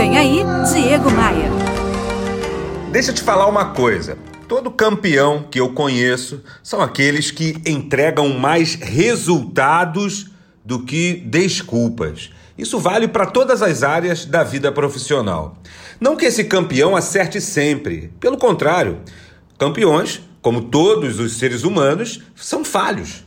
Vem aí, Diego Maia. Deixa eu te falar uma coisa. Todo campeão que eu conheço são aqueles que entregam mais resultados do que desculpas. Isso vale para todas as áreas da vida profissional. Não que esse campeão acerte sempre, pelo contrário, campeões, como todos os seres humanos, são falhos.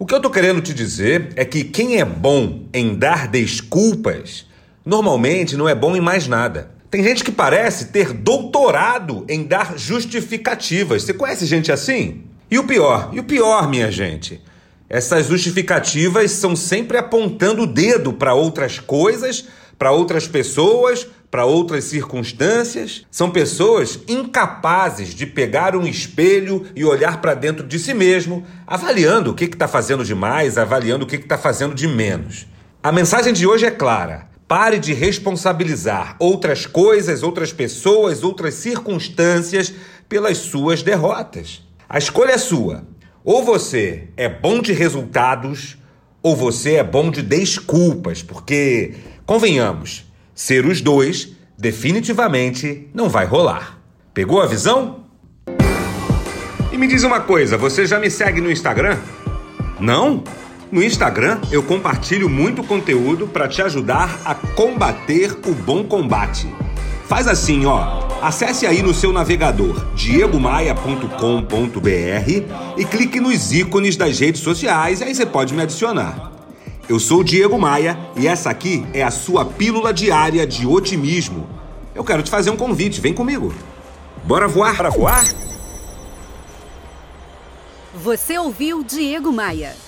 O que eu estou querendo te dizer é que quem é bom em dar desculpas, normalmente não é bom em mais nada. Tem gente que parece ter doutorado em dar justificativas. Você conhece gente assim? E o pior, e o pior, minha gente, essas justificativas são sempre apontando o dedo para outras coisas, para outras pessoas, para outras circunstâncias. São pessoas incapazes de pegar um espelho e olhar para dentro de si mesmo, avaliando o que está fazendo de mais, avaliando o que está fazendo de menos. A mensagem de hoje é clara. Pare de responsabilizar outras coisas, outras pessoas, outras circunstâncias pelas suas derrotas. A escolha é sua. Ou você é bom de resultados, ou você é bom de desculpas, porque, convenhamos, ser os dois definitivamente não vai rolar. Pegou a visão? E me diz uma coisa, você já me segue no Instagram? Não? No Instagram eu compartilho muito conteúdo para te ajudar a combater o bom combate. Faz assim, ó. Acesse aí no seu navegador diegomaia.com.br e clique nos ícones das redes sociais, aí você pode me adicionar. Eu sou o Diego Maia e essa aqui é a sua pílula diária de otimismo. Eu quero te fazer um convite, vem comigo. Bora voar para voar? Você ouviu Diego Maia.